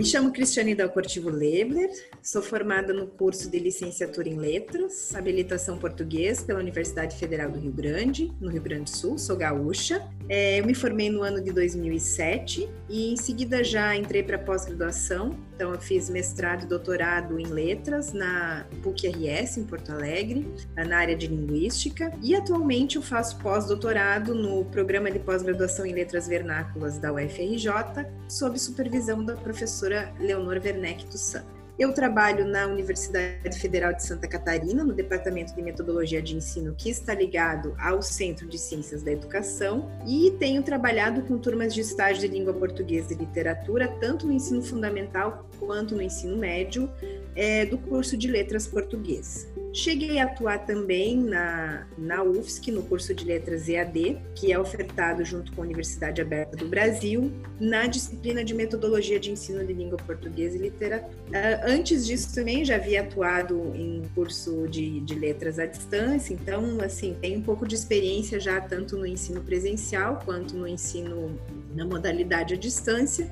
me chamo Cristiane Dalcortivo Lebler, sou formada no curso de licenciatura em Letras, habilitação português pela Universidade Federal do Rio Grande, no Rio Grande do Sul, sou gaúcha. É, eu me formei no ano de 2007 e em seguida já entrei para pós-graduação, então eu fiz mestrado e doutorado em Letras na PUC-RS, em Porto Alegre, na área de Linguística, e atualmente eu faço pós-doutorado no Programa de Pós-Graduação em Letras Vernáculas da UFRJ, sob supervisão da professora Leonor Werneck dos Santos. Eu trabalho na Universidade Federal de Santa Catarina, no Departamento de Metodologia de Ensino, que está ligado ao Centro de Ciências da Educação, e tenho trabalhado com turmas de estágio de língua portuguesa e literatura, tanto no ensino fundamental quanto no ensino médio, é, do curso de Letras Português. Cheguei a atuar também na, na UFSC, no curso de Letras EAD, que é ofertado junto com a Universidade Aberta do Brasil, na disciplina de Metodologia de Ensino de Língua Portuguesa e Literatura. Uh, antes disso também já havia atuado em curso de, de letras à distância, então, assim, tem um pouco de experiência já tanto no ensino presencial quanto no ensino na modalidade à distância.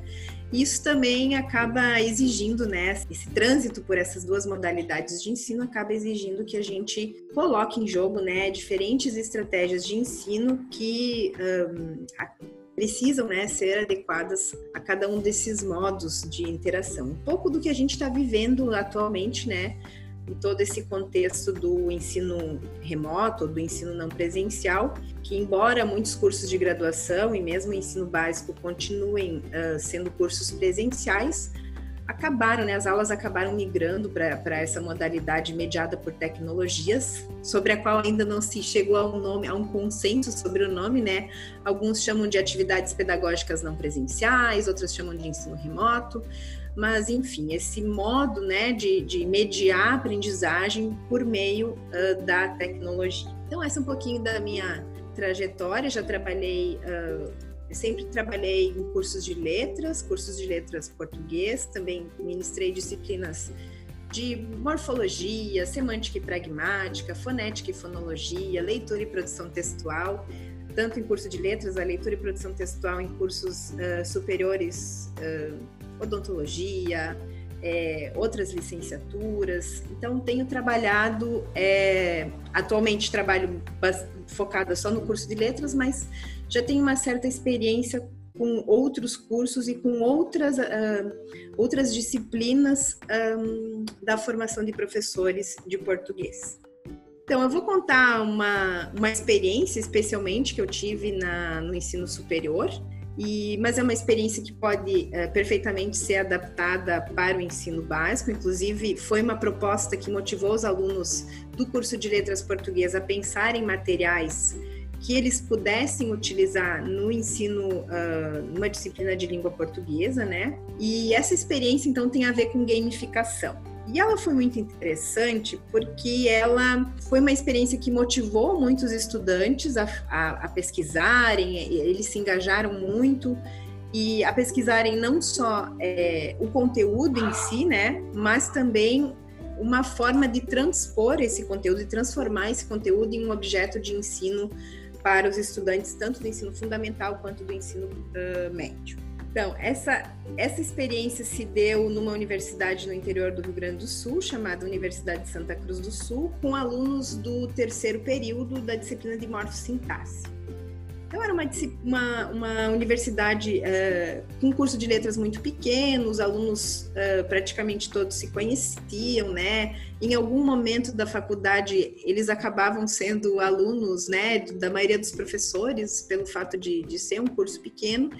Isso também acaba exigindo, né, esse trânsito por essas duas modalidades de ensino acaba exigindo que a gente coloque em jogo, né, diferentes estratégias de ensino que um, precisam né, ser adequadas a cada um desses modos de interação. Um pouco do que a gente está vivendo atualmente, né, em todo esse contexto do ensino remoto, do ensino não presencial, que embora muitos cursos de graduação e mesmo ensino básico continuem uh, sendo cursos presenciais, acabaram, né, as aulas acabaram migrando para essa modalidade mediada por tecnologias, sobre a qual ainda não se chegou a um nome, a um consenso sobre o nome, né? Alguns chamam de atividades pedagógicas não presenciais, outros chamam de ensino remoto, mas enfim, esse modo né, de, de mediar a aprendizagem por meio uh, da tecnologia. Então, essa é um pouquinho da minha trajetória. Já trabalhei, uh, sempre trabalhei em cursos de letras, cursos de letras português, também ministrei disciplinas de morfologia, semântica e pragmática, fonética e fonologia, leitura e produção textual, tanto em curso de letras, a leitura e produção textual em cursos uh, superiores odontologia, é, outras licenciaturas. Então, tenho trabalhado, é, atualmente trabalho focada só no curso de letras, mas já tenho uma certa experiência com outros cursos e com outras, uh, outras disciplinas um, da formação de professores de português. Então, eu vou contar uma, uma experiência, especialmente, que eu tive na, no ensino superior, e, mas é uma experiência que pode é, perfeitamente ser adaptada para o ensino básico. Inclusive, foi uma proposta que motivou os alunos do curso de Letras Português a pensar em materiais que eles pudessem utilizar no ensino, uh, numa disciplina de língua portuguesa, né? E essa experiência, então, tem a ver com gamificação. E ela foi muito interessante porque ela foi uma experiência que motivou muitos estudantes a, a, a pesquisarem, eles se engajaram muito e a pesquisarem não só é, o conteúdo em si, né, mas também uma forma de transpor esse conteúdo e transformar esse conteúdo em um objeto de ensino para os estudantes, tanto do ensino fundamental quanto do ensino uh, médio. Então, essa, essa experiência se deu numa universidade no interior do Rio Grande do Sul, chamada Universidade de Santa Cruz do Sul, com alunos do terceiro período da disciplina de morfossintaxe. Então, era uma, uma, uma universidade uh, com curso de letras muito pequeno, os alunos uh, praticamente todos se conheciam, né? Em algum momento da faculdade, eles acabavam sendo alunos, né, da maioria dos professores, pelo fato de, de ser um curso pequeno.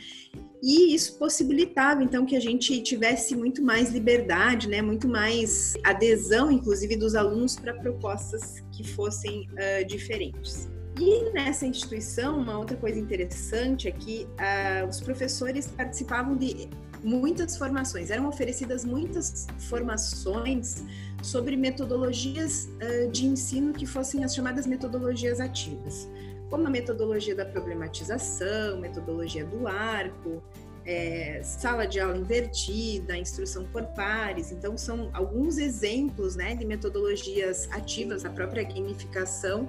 E isso possibilitava, então, que a gente tivesse muito mais liberdade, né, muito mais adesão, inclusive, dos alunos para propostas que fossem uh, diferentes. E nessa instituição, uma outra coisa interessante é que uh, os professores participavam de muitas formações, eram oferecidas muitas formações sobre metodologias uh, de ensino que fossem as chamadas metodologias ativas como a metodologia da problematização, metodologia do arco, é, sala de aula invertida, instrução por pares. Então, são alguns exemplos né, de metodologias ativas, a própria gamificação,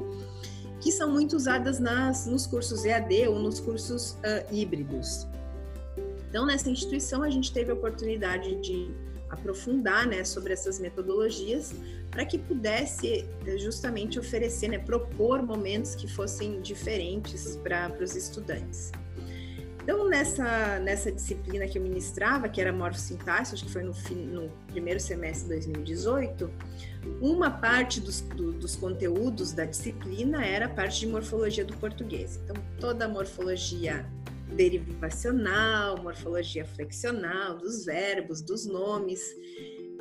que são muito usadas nas, nos cursos EAD ou nos cursos uh, híbridos. Então, nessa instituição, a gente teve a oportunidade de aprofundar né, sobre essas metodologias para que pudesse eh, justamente oferecer, né, propor momentos que fossem diferentes para os estudantes. Então, nessa, nessa disciplina que eu ministrava, que era morfossintaxe, acho que foi no, no primeiro semestre de 2018, uma parte dos, do, dos conteúdos da disciplina era a parte de morfologia do português. Então, toda a morfologia derivacional, morfologia flexional, dos verbos, dos nomes.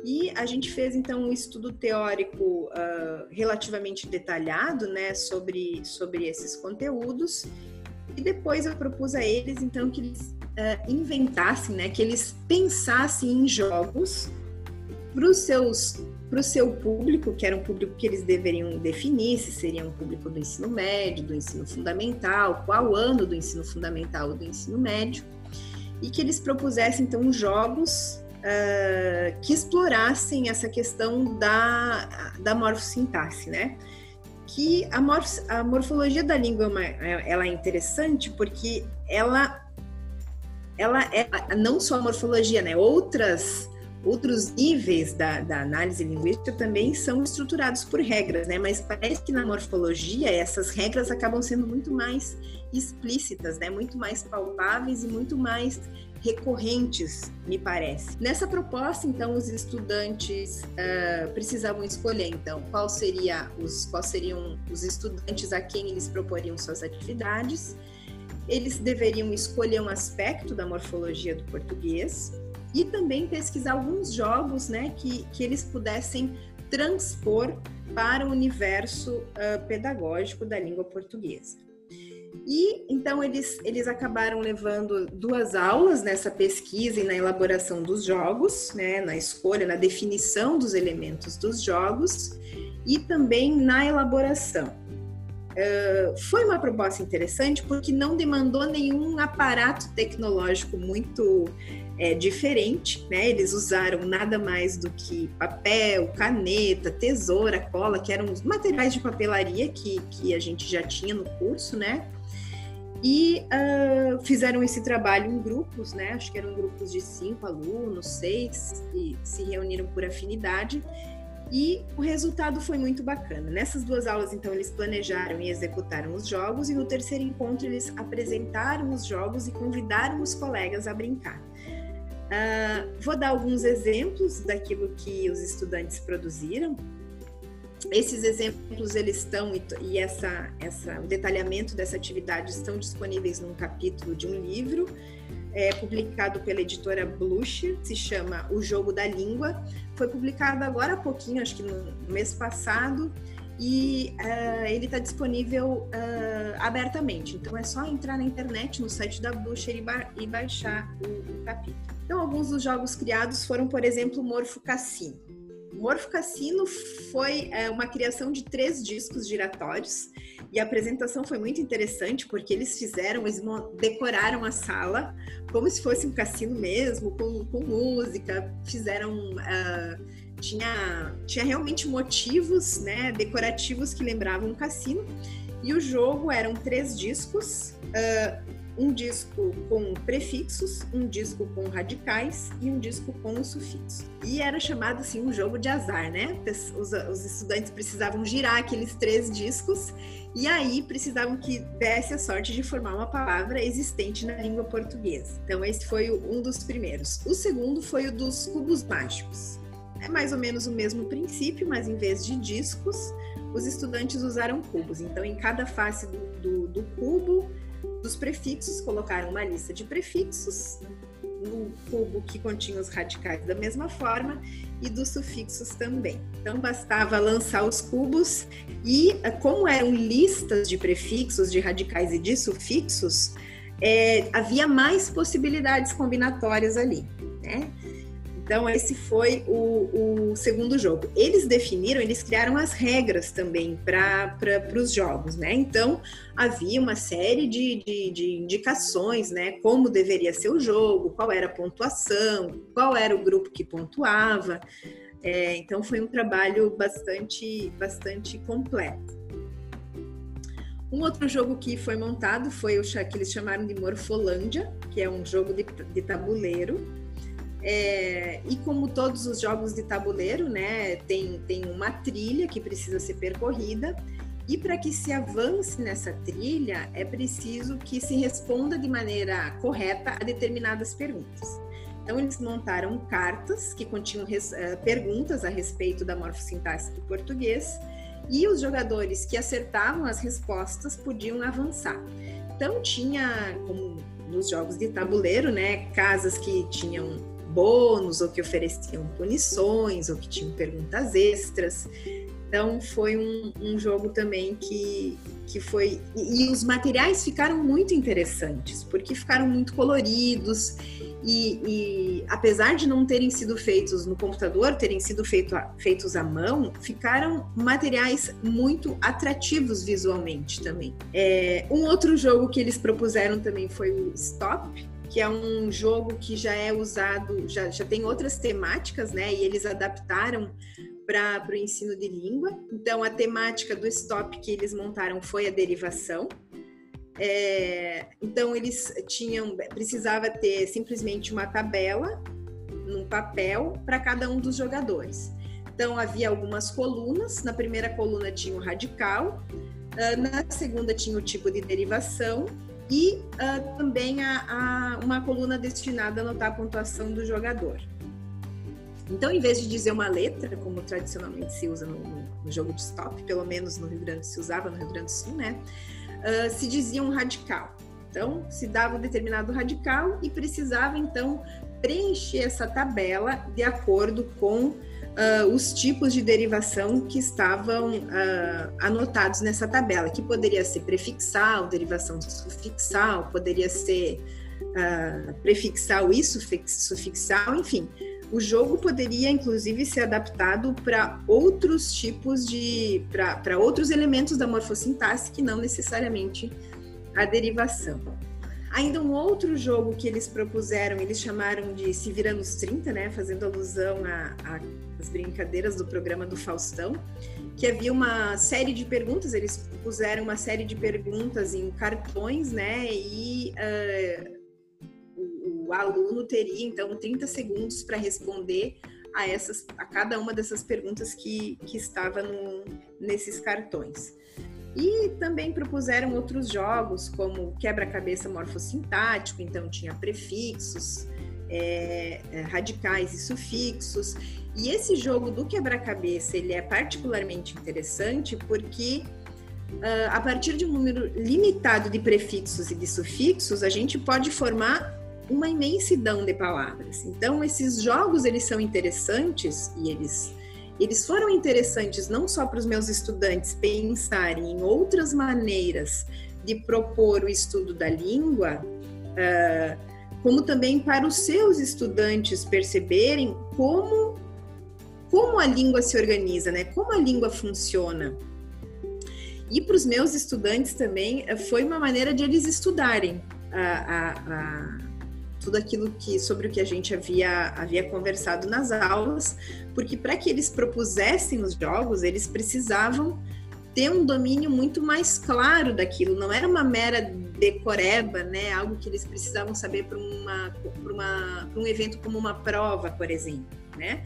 E a gente fez então um estudo teórico uh, relativamente detalhado, né, sobre, sobre esses conteúdos. E depois eu propus a eles então que eles uh, inventassem, né, que eles pensassem em jogos para os seus para o seu público, que era um público que eles deveriam definir, se seria um público do ensino médio, do ensino fundamental, qual ano do ensino fundamental ou do ensino médio, e que eles propusessem então jogos uh, que explorassem essa questão da, da morfossintaxe, né? Que a, morf, a morfologia da língua é, uma, ela é interessante porque ela, ela é não só a morfologia, né? Outras Outros níveis da, da, análise linguística também são estruturados por regras, né? Mas parece que na morfologia essas regras acabam sendo muito mais explícitas, né? Muito mais palpáveis e muito mais recorrentes, me parece. Nessa proposta, então, os estudantes uh, precisavam escolher, então, qual seria os, quais seriam os estudantes a quem eles proporiam suas atividades. Eles deveriam escolher um aspecto da morfologia do português e também pesquisar alguns jogos né, que, que eles pudessem transpor para o universo uh, pedagógico da língua portuguesa. E então eles, eles acabaram levando duas aulas nessa pesquisa e na elaboração dos jogos, né, na escolha, na definição dos elementos dos jogos e também na elaboração. Uh, foi uma proposta interessante porque não demandou nenhum aparato tecnológico muito é, diferente, né? Eles usaram nada mais do que papel, caneta, tesoura, cola, que eram os materiais de papelaria que, que a gente já tinha no curso, né? E uh, fizeram esse trabalho em grupos, né? Acho que eram grupos de cinco alunos, seis, e se reuniram por afinidade. E o resultado foi muito bacana. Nessas duas aulas, então, eles planejaram e executaram os jogos, e no terceiro encontro, eles apresentaram os jogos e convidaram os colegas a brincar. Uh, vou dar alguns exemplos daquilo que os estudantes produziram. Esses exemplos eles estão e essa, essa, o detalhamento dessa atividade estão disponíveis num capítulo de um livro é, publicado pela editora Blucher, se chama O Jogo da Língua. Foi publicado agora há pouquinho, acho que no mês passado, e uh, ele está disponível uh, abertamente. Então é só entrar na internet, no site da Blucher e, ba e baixar o, o, capítulo. Então, alguns dos jogos criados foram, por exemplo, Morfo Cassino. Morfo Cassino foi uh, uma criação de três discos giratórios e a apresentação foi muito interessante porque eles fizeram, eles decoraram a sala como se fosse um cassino mesmo, com, com música, fizeram uh, tinha, tinha realmente motivos né, decorativos que lembravam um cassino. E o jogo eram três discos, uh, um disco com prefixos, um disco com radicais e um disco com sufixos. E era chamado assim um jogo de azar, né? Os, os, estudantes precisavam girar aqueles três discos e aí precisavam que desse a sorte de formar uma palavra existente na língua portuguesa. Então esse foi um dos primeiros. O segundo foi o dos cubos mágicos. É mais ou menos o mesmo princípio, mas em vez de discos, os estudantes usaram cubos. Então, em cada face do, do, do cubo, dos prefixos, colocaram uma lista de prefixos no cubo que continha os radicais da mesma forma e dos sufixos também. Então bastava lançar os cubos e como eram listas de prefixos, de radicais e de sufixos, é, havia mais possibilidades combinatórias ali, né? Então, esse foi o, o, segundo jogo. Eles definiram, eles criaram as regras também para os jogos, né? Então, havia uma série de, de, de, indicações, né? Como deveria ser o jogo, qual era a pontuação, qual era o grupo que pontuava. É, então, foi um trabalho bastante, bastante completo. Um outro jogo que foi montado foi o que eles chamaram de Morfolândia, que é um jogo de, de tabuleiro. É, e como todos os jogos de tabuleiro, né, tem, tem uma trilha que precisa ser percorrida. E para que se avance nessa trilha, é preciso que se responda de maneira correta a determinadas perguntas. Então, eles montaram cartas que continham uh, perguntas a respeito da morfossintaxe do português e os jogadores que acertavam as respostas podiam avançar. Então tinha, como nos jogos de tabuleiro, né, casas que tinham bônus ou que ofereciam punições ou que tinham perguntas extras. Então foi um, um jogo também que, que foi. E, e, os materiais ficaram muito interessantes, porque ficaram muito coloridos e, e, apesar de não terem sido feitos no computador, terem sido feito, feitos à mão, ficaram materiais muito atrativos visualmente também. É, um outro jogo que eles propuseram também foi o Stop, que é um jogo que já é usado, já, já tem outras temáticas, né? E eles adaptaram para o ensino de língua. Então, a temática do Stop que eles montaram foi a derivação. É, então eles tinham, precisava ter simplesmente uma tabela num papel para cada um dos jogadores. Então havia algumas colunas. Na primeira coluna tinha o radical, uh, na segunda tinha o tipo de derivação e uh, também a, a, uma coluna destinada a anotar a pontuação do jogador. Então, em vez de dizer uma letra, como tradicionalmente se usa no, no jogo de stop, pelo menos no Rio Grande se usava no Rio Grande do Sul, né? uh, se dizia um radical. Então, se dava um determinado radical e precisava, então, preencher essa tabela de acordo com uh, os tipos de derivação que estavam uh, anotados nessa tabela, que poderia ser prefixal, derivação sufixal, poderia ser uh, prefixal e sufixal, enfim. O jogo poderia, inclusive, ser adaptado para outros tipos de. para outros elementos da morfossintaxe que não necessariamente a derivação. Ainda um outro jogo que eles propuseram, eles chamaram de Se Vira nos 30, né? Fazendo alusão às brincadeiras do programa do Faustão, que havia uma série de perguntas, eles puseram uma série de perguntas em cartões, né? E. Uh, o aluno teria então 30 segundos para responder a essas a cada uma dessas perguntas que, que estava no, nesses cartões. E também propuseram outros jogos, como quebra-cabeça morfossintático, então tinha prefixos, é, radicais e sufixos. E esse jogo do quebra-cabeça ele é particularmente interessante porque uh, a partir de um número limitado de prefixos e de sufixos, a gente pode formar uma imensidão de palavras. Então, esses jogos, eles são interessantes e eles, eles foram interessantes não só para os meus estudantes pensarem em outras maneiras de propor o estudo da língua, uh, como também para os seus estudantes perceberem como, como a língua se organiza, né? como a língua funciona. E para os meus estudantes também foi uma maneira de eles estudarem a, a, a tudo aquilo que sobre o que a gente havia, havia conversado nas aulas, porque para que eles propusessem os jogos, eles precisavam ter um domínio muito mais claro daquilo, não era uma mera decoreba, né? Algo que eles precisavam saber para uma, uma, um evento como uma prova, por exemplo, né?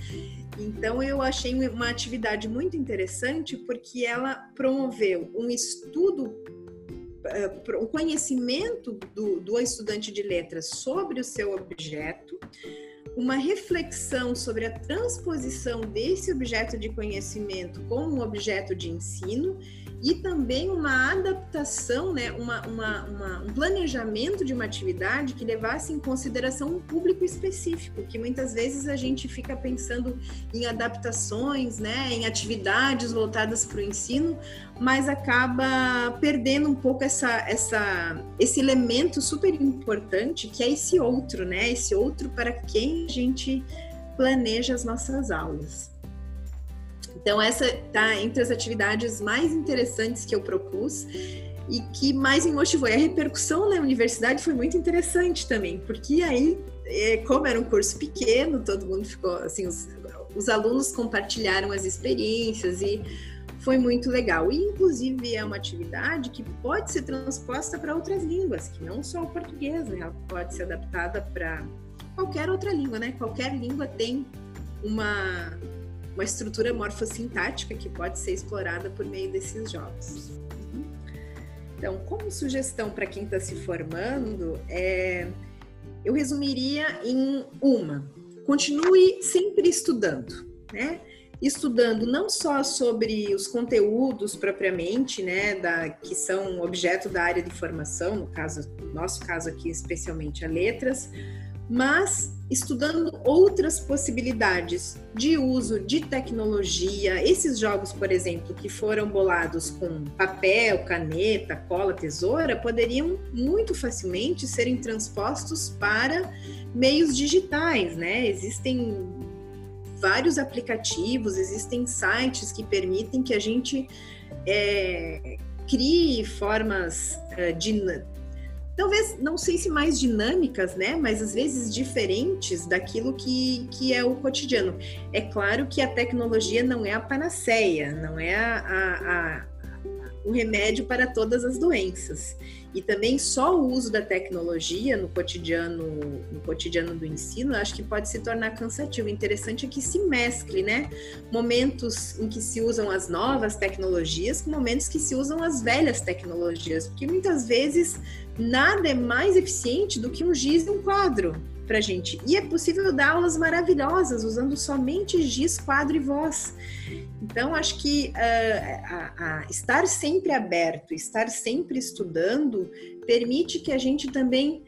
Então eu achei uma atividade muito interessante porque ela promoveu um estudo uh, o conhecimento do, do estudante de letras sobre o seu objeto, uma reflexão sobre a transposição desse objeto de conhecimento com um objeto de ensino e também uma adaptação, né, uma, uma, uma, um planejamento de uma atividade que levasse em consideração um público específico, que muitas vezes a gente fica pensando em adaptações, né, em atividades voltadas para o ensino, mas acaba perdendo um pouco essa, essa, esse elemento super importante que é esse outro, né, esse outro para quem a gente planeja as nossas aulas. Então, essa está entre as atividades mais interessantes que eu propus e que mais me motivou. E a repercussão na universidade foi muito interessante também, porque aí, é, como era um curso pequeno, todo mundo ficou assim, os, os alunos compartilharam as experiências e foi muito legal. E, inclusive, é uma atividade que pode ser transposta para outras línguas, que não só o português, né? ela pode ser adaptada para qualquer outra língua, né? Qualquer língua tem uma, uma estrutura morfossintática que pode ser explorada por meio desses jogos. Então, como sugestão para quem está se formando, é, eu resumiria em uma: continue sempre estudando, né? Estudando não só sobre os conteúdos propriamente, né, da, que são objeto da área de formação, no caso, nosso caso aqui especialmente a letras, mas estudando outras possibilidades de uso de tecnologia. Esses jogos, por exemplo, que foram bolados com papel, caneta, cola, tesoura, poderiam muito facilmente serem transpostos para meios digitais, né? Existem vários aplicativos, existem sites que permitem que a gente é, crie formas uh, de talvez, não sei se mais dinâmicas, né? Mas às vezes diferentes daquilo que, que é o cotidiano. É claro que a tecnologia não é a panaceia, não é a, a, a o remédio para todas as doenças. E também só o uso da tecnologia no cotidiano, no cotidiano do ensino, acho que pode se tornar cansativo. O interessante é que se mescle, né? Momentos em que se usam as novas tecnologias com momentos que se usam as velhas tecnologias, porque muitas vezes nada é mais eficiente do que um giz e um quadro para gente. E é possível dar aulas maravilhosas usando somente giz, quadro e voz. Então, acho que uh, estar sempre aberto, estar sempre estudando, permite que a gente também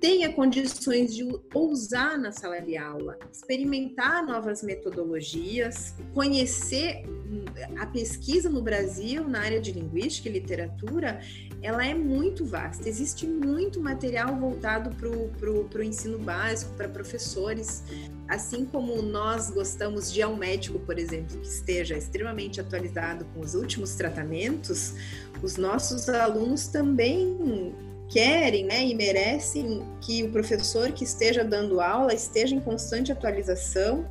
tenha condições de ousar na sala de aula, experimentar novas metodologias, conhecer hum, a pesquisa no Brasil na área de linguística e literatura, ela é muito vasta. Existe muito material voltado para o ensino básico, para professores. Assim como nós gostamos de ao médico, por exemplo, que esteja extremamente atualizado com os últimos tratamentos, os nossos alunos também querem né, e merecem que o professor que esteja dando aula esteja em constante atualização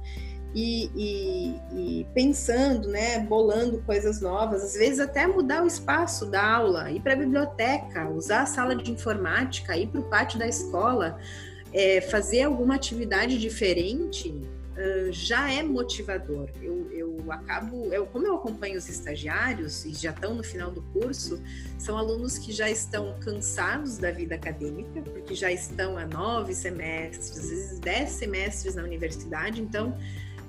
e, e, e, pensando, né, bolando coisas novas, às vezes até mudar o espaço da aula, ir para a biblioteca, usar a sala de informática, ir para o pátio da escola, é, fazer alguma atividade diferente já é motivador. Eu, eu acabo, eu, como eu acompanho os estagiários e já estão no final do curso, são alunos que já estão cansados da vida acadêmica, porque já estão há nove semestres, às vezes dez semestres na universidade, então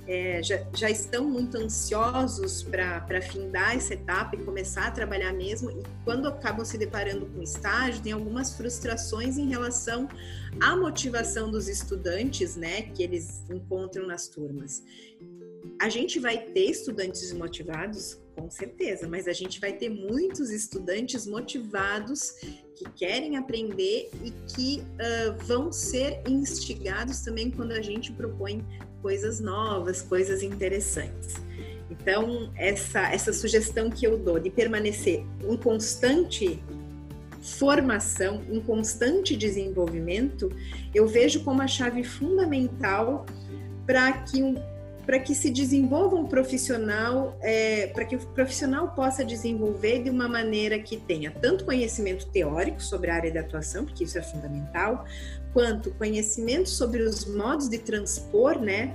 é, já, já, estão muito ansiosos para findar essa etapa e começar a trabalhar mesmo, e quando acabam se deparando com estágio, tem algumas frustrações em relação à motivação dos estudantes, né, que eles encontram nas turmas. A gente vai ter estudantes desmotivados, com certeza, mas a gente vai ter muitos estudantes motivados que querem aprender e que uh, vão ser instigados também quando a gente propõe coisas novas, coisas interessantes. Então, essa, essa sugestão que eu dou de permanecer em constante formação, em constante desenvolvimento, eu vejo como a chave fundamental para que um, para que se desenvolva um profissional, é, para que o profissional possa desenvolver de uma maneira que tenha tanto conhecimento teórico sobre a área de atuação, porque isso é fundamental, quanto conhecimento sobre os modos de transpor, né,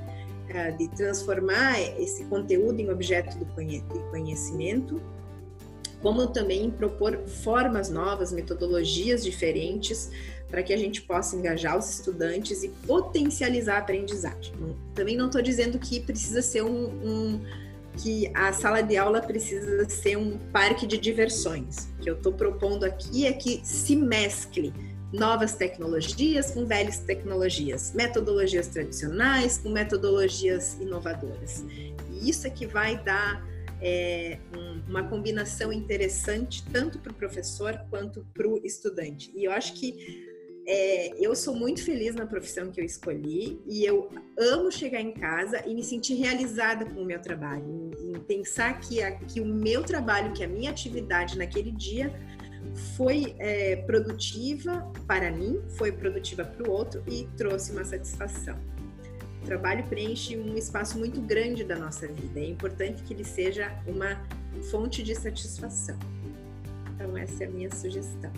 é, de transformar esse conteúdo em objeto do conhecimento, como também propor formas novas, metodologias diferentes para que a gente possa engajar os estudantes e potencializar a aprendizagem. Também não estou dizendo que precisa ser um, um, que a sala de aula precisa ser um parque de diversões. O que eu estou propondo aqui é que se mescle novas tecnologias com velhas tecnologias, metodologias tradicionais com metodologias inovadoras. E isso é que vai dar é, um, uma combinação interessante tanto para o professor quanto para o estudante. E eu acho que é, eu sou muito feliz na profissão que eu escolhi e eu amo chegar em casa e me sentir realizada com o meu trabalho, em, em pensar que, a, que o meu trabalho, que a minha atividade naquele dia foi é, produtiva para mim, foi produtiva para o outro e trouxe uma satisfação. O trabalho preenche um espaço muito grande da nossa vida. É importante que ele seja uma fonte de satisfação. Então, essa é a minha sugestão.